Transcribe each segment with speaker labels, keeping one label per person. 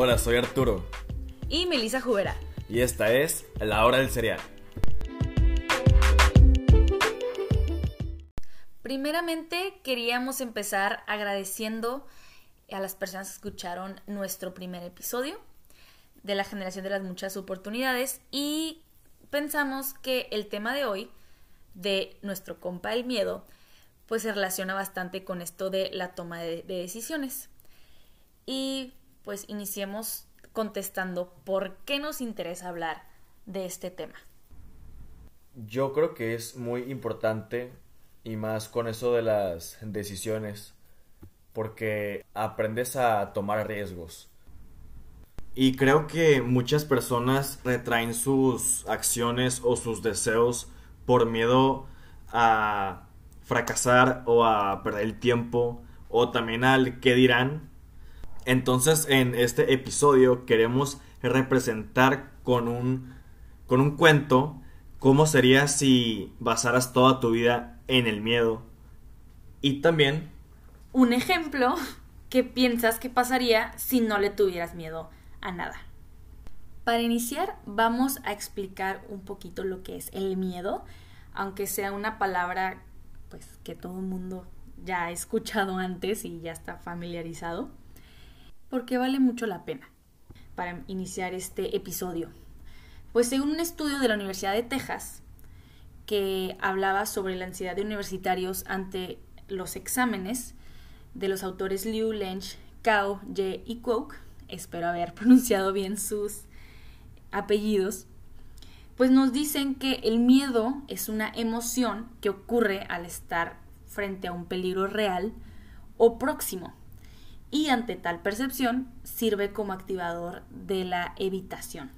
Speaker 1: Hola, soy Arturo.
Speaker 2: Y Melissa Jubera.
Speaker 1: Y esta es La Hora del Cereal.
Speaker 2: Primeramente queríamos empezar agradeciendo a las personas que escucharon nuestro primer episodio de la generación de las muchas oportunidades y pensamos que el tema de hoy de nuestro compa el miedo pues se relaciona bastante con esto de la toma de, de decisiones. Y pues iniciemos contestando por qué nos interesa hablar de este tema.
Speaker 1: Yo creo que es muy importante y más con eso de las decisiones porque aprendes a tomar riesgos. Y creo que muchas personas retraen sus acciones o sus deseos por miedo a fracasar o a perder el tiempo o también al qué dirán. Entonces en este episodio queremos representar con un, con un cuento cómo sería si basaras toda tu vida en el miedo. Y también
Speaker 2: un ejemplo que piensas que pasaría si no le tuvieras miedo a nada. Para iniciar, vamos a explicar un poquito lo que es el miedo, aunque sea una palabra pues que todo el mundo ya ha escuchado antes y ya está familiarizado, porque vale mucho la pena para iniciar este episodio. Pues según un estudio de la Universidad de Texas que hablaba sobre la ansiedad de universitarios ante los exámenes de los autores Liu, Lench, Cao, Ye y Kwok, espero haber pronunciado bien sus apellidos, pues nos dicen que el miedo es una emoción que ocurre al estar frente a un peligro real o próximo y ante tal percepción sirve como activador de la evitación,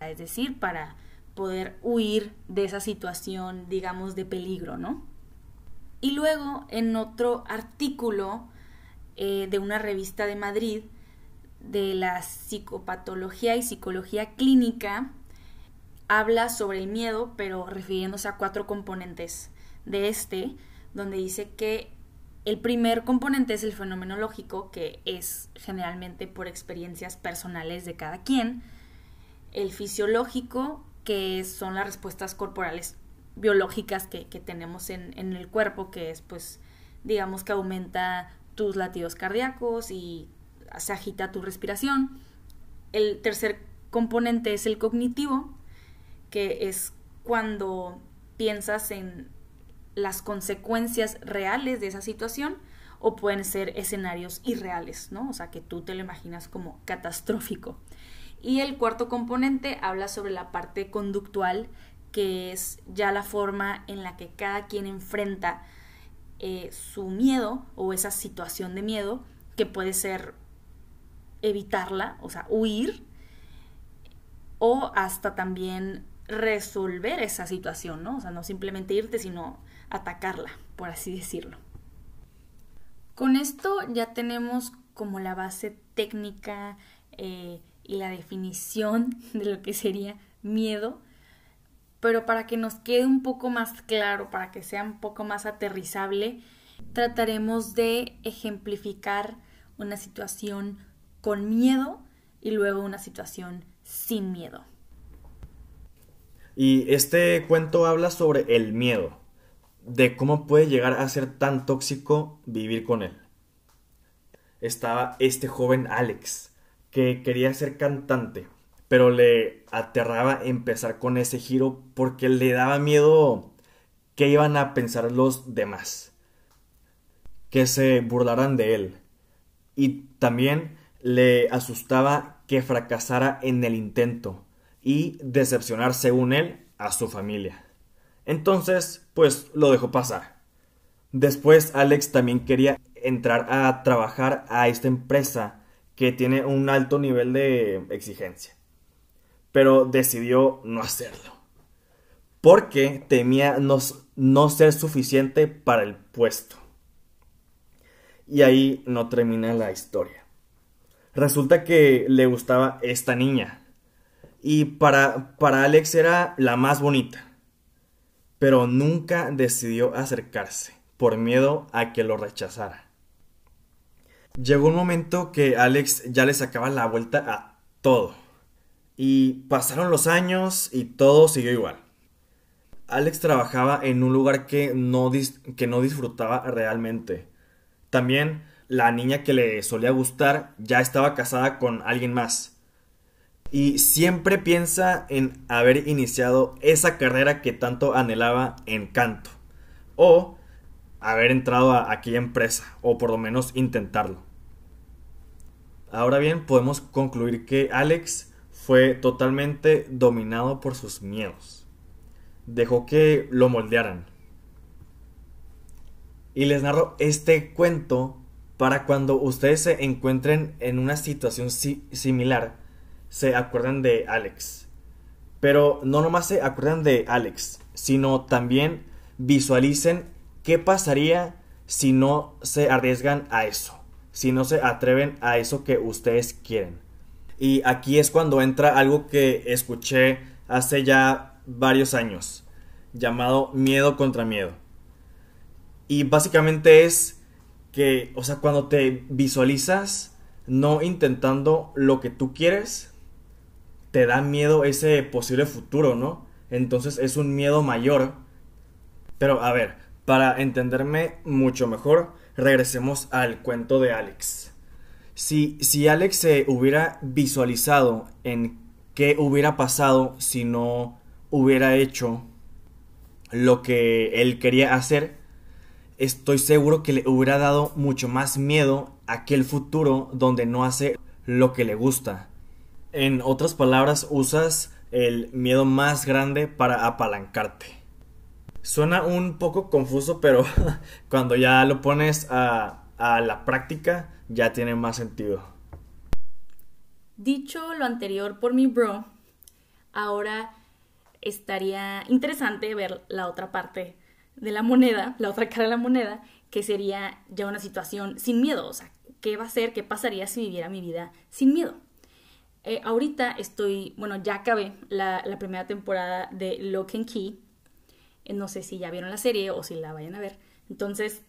Speaker 2: es decir, para poder huir de esa situación, digamos, de peligro, ¿no? Y luego, en otro artículo eh, de una revista de Madrid, de la psicopatología y psicología clínica, habla sobre el miedo, pero refiriéndose a cuatro componentes de este, donde dice que el primer componente es el fenomenológico, que es generalmente por experiencias personales de cada quien, el fisiológico, que son las respuestas corporales biológicas que, tenemos en, el cuerpo, que es pues digamos que aumenta tus latidos cardíacos y se agita tu respiración. El tercer componente es el cognitivo, que es cuando piensas en las consecuencias reales de esa situación o pueden ser escenarios irreales, ¿no? O sea, que tú te lo imaginas como catastrófico. Y el cuarto componente habla sobre la parte conductual, que es ya la forma en la que cada quien enfrenta eh, su miedo o esa situación de miedo, que puede ser evitarla, o sea, huir, o hasta también resolver esa situación, ¿no? O sea, no simplemente irte, sino atacarla, por así decirlo. Con esto ya tenemos como la base técnica eh, y la definición de lo que sería miedo, pero para que nos quede un poco más claro, para que sea un poco más aterrizable, trataremos de ejemplificar una situación con miedo y luego una situación sin miedo.
Speaker 1: Y este cuento habla sobre el miedo, de cómo puede llegar a ser tan tóxico vivir con él. Estaba este joven Alex, que quería ser cantante, pero le aterraba empezar con ese giro porque le daba miedo que iban a pensar los demás, que se burlaran de él. Y también le asustaba que fracasara en el intento y decepcionar, según él, a su familia. Entonces, pues lo dejó pasar. Después Alex también quería entrar a trabajar a esta empresa que tiene un alto nivel de exigencia. Pero decidió no hacerlo. Porque temía no, no ser suficiente para el puesto. Y ahí no termina la historia. Resulta que le gustaba esta niña. Y para, para Alex era la más bonita. Pero nunca decidió acercarse por miedo a que lo rechazara. Llegó un momento que Alex ya le sacaba la vuelta a todo. Y pasaron los años y todo siguió igual. Alex trabajaba en un lugar que no, que no disfrutaba realmente. También la niña que le solía gustar ya estaba casada con alguien más. Y siempre piensa en haber iniciado esa carrera que tanto anhelaba en canto. O haber entrado a aquella empresa, o por lo menos intentarlo. Ahora bien, podemos concluir que Alex fue totalmente dominado por sus miedos. Dejó que lo moldearan. Y les narro este cuento para cuando ustedes se encuentren en una situación similar, se acuerdan de Alex. Pero no nomás se acuerdan de Alex, sino también visualicen qué pasaría si no se arriesgan a eso, si no se atreven a eso que ustedes quieren. Y aquí es cuando entra algo que escuché hace ya varios años, llamado miedo contra miedo. Y básicamente es que, o sea, cuando te visualizas no intentando lo que tú quieres, te da miedo ese posible futuro, ¿no? Entonces es un miedo mayor. Pero a ver, para entenderme mucho mejor, regresemos al cuento de Alex. Si, si Alex se hubiera visualizado en qué hubiera pasado si no hubiera hecho lo que él quería hacer, estoy seguro que le hubiera dado mucho más miedo aquel futuro donde no hace lo que le gusta. En otras palabras, usas el miedo más grande para apalancarte. Suena un poco confuso, pero cuando ya lo pones a, la práctica, ya tiene más sentido.
Speaker 2: Dicho lo anterior por mi bro, ahora estaría interesante ver la otra parte de la moneda, la otra cara de la moneda, que sería ya una situación sin miedo. O sea, ¿qué va a ser? ¿Qué pasaría si viviera mi vida sin miedo? Eh, ahorita estoy, bueno, ya acabé la, primera temporada de Lock and Key. Eh, no sé si ya vieron la serie o si la vayan a ver. Entonces,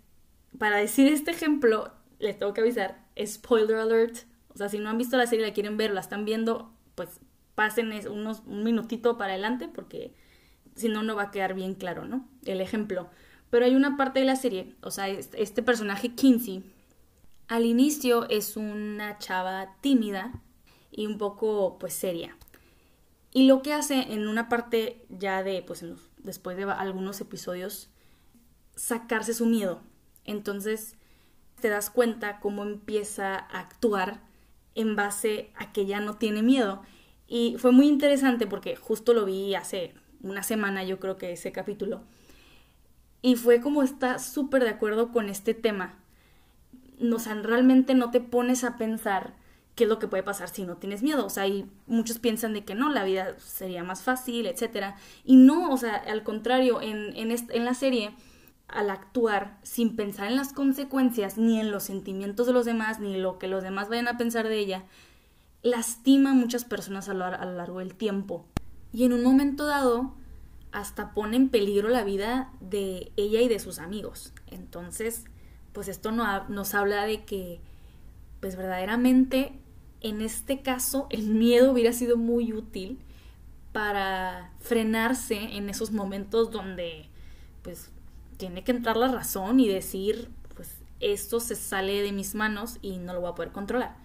Speaker 2: para decir este ejemplo, les tengo que avisar, spoiler alert. O sea, si no han visto la serie, la quieren ver, la están viendo, pues pasen unos, un minutito para adelante porque si no, no va a quedar bien claro, ¿no? El ejemplo. Pero hay una parte de la serie, o sea, este personaje Kinsey, al inicio es una chava tímida y un poco, pues, seria. Y lo que hace en una parte ya de, pues, después de algunos episodios, sacarse su miedo. Entonces, te das cuenta cómo empieza a actuar en base a que ya no tiene miedo. Y fue muy interesante porque justo lo vi hace una semana yo creo que ese capítulo. Y fue como está súper de acuerdo con este tema. O sea, realmente no te pones a pensar qué es lo que puede pasar si no tienes miedo. O sea, y muchos piensan de que no, la vida sería más fácil, etc. Y no, o sea, al contrario, en, en, en la serie, al actuar sin pensar en las consecuencias, ni en los sentimientos de los demás, ni lo que los demás vayan a pensar de ella, lastima a muchas personas a lo, a lo largo del tiempo y en un momento dado hasta pone en peligro la vida de ella y de sus amigos. Entonces, pues esto nos habla de que, pues verdaderamente, en este caso, el miedo hubiera sido muy útil para frenarse en esos momentos donde, pues, tiene que entrar la razón y decir, pues, esto se sale de mis manos y no lo voy a poder controlar.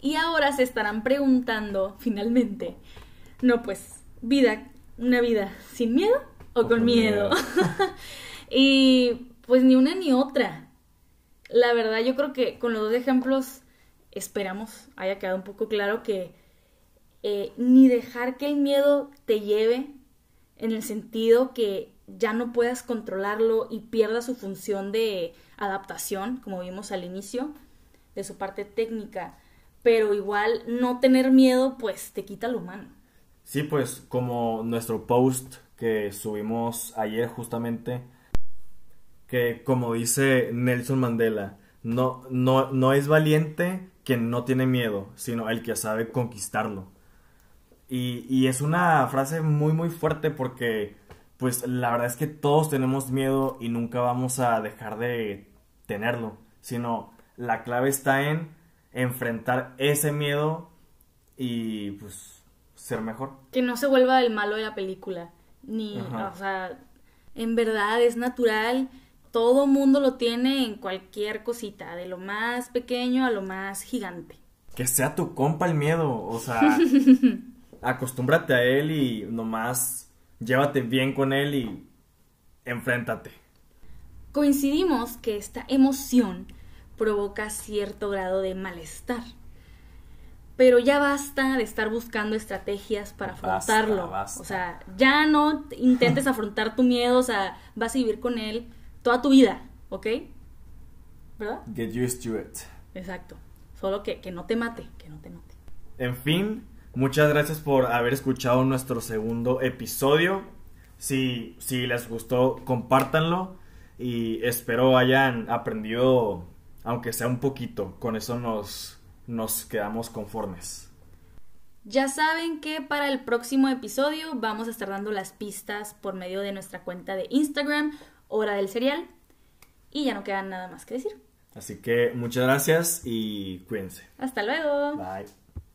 Speaker 2: Y ahora se estarán preguntando, finalmente, no, pues, vida, una vida sin miedo o, con, miedo. y pues ni una ni otra. La verdad, yo creo que con los dos ejemplos esperamos haya quedado un poco claro que eh, ni dejar que el miedo te lleve en el sentido que ya no puedas controlarlo y pierda su función de adaptación, como vimos al inicio, de su parte técnica, pero igual no tener miedo pues te quita lo humano.
Speaker 1: Sí, pues como nuestro post que subimos ayer justamente, que como dice Nelson Mandela, no, no, no es valiente quien no tiene miedo, sino el que sabe conquistarlo. Y, y es una frase muy muy fuerte porque pues la verdad es que todos tenemos miedo y nunca vamos a dejar de tenerlo, sino La clave está en enfrentar ese miedo y pues ser mejor.
Speaker 2: Que no se vuelva el malo de la película. Ni,
Speaker 1: Ajá.
Speaker 2: o sea, en verdad es natural. Todo mundo lo tiene en cualquier cosita, de lo más pequeño a lo más gigante.
Speaker 1: Que sea tu compa el miedo, o sea, acostúmbrate a él y nomás llévate bien con él y enfréntate.
Speaker 2: Coincidimos que esta emoción provoca cierto grado de malestar. Pero ya basta de estar buscando estrategias para
Speaker 1: Basta,
Speaker 2: afrontarlo.
Speaker 1: basta.
Speaker 2: O sea, ya no te- intentes afrontar tu miedo, o sea, vas a vivir con él toda tu vida, ¿ok? ¿Verdad?
Speaker 1: Get used to it.
Speaker 2: Exacto. Solo que, que no te mate, que no te mate.
Speaker 1: En fin, muchas gracias por haber escuchado nuestro segundo episodio. Si, si les gustó, compártanlo y espero hayan aprendido, aunque sea un poquito. Con eso nos, nos quedamos conformes.
Speaker 2: Ya saben que para el próximo episodio vamos a estar dando las pistas por medio de nuestra cuenta de Instagram, Hora del Cereal. Y ya no queda nada más que decir.
Speaker 1: Así que muchas gracias y cuídense.
Speaker 2: Hasta luego.
Speaker 1: Bye.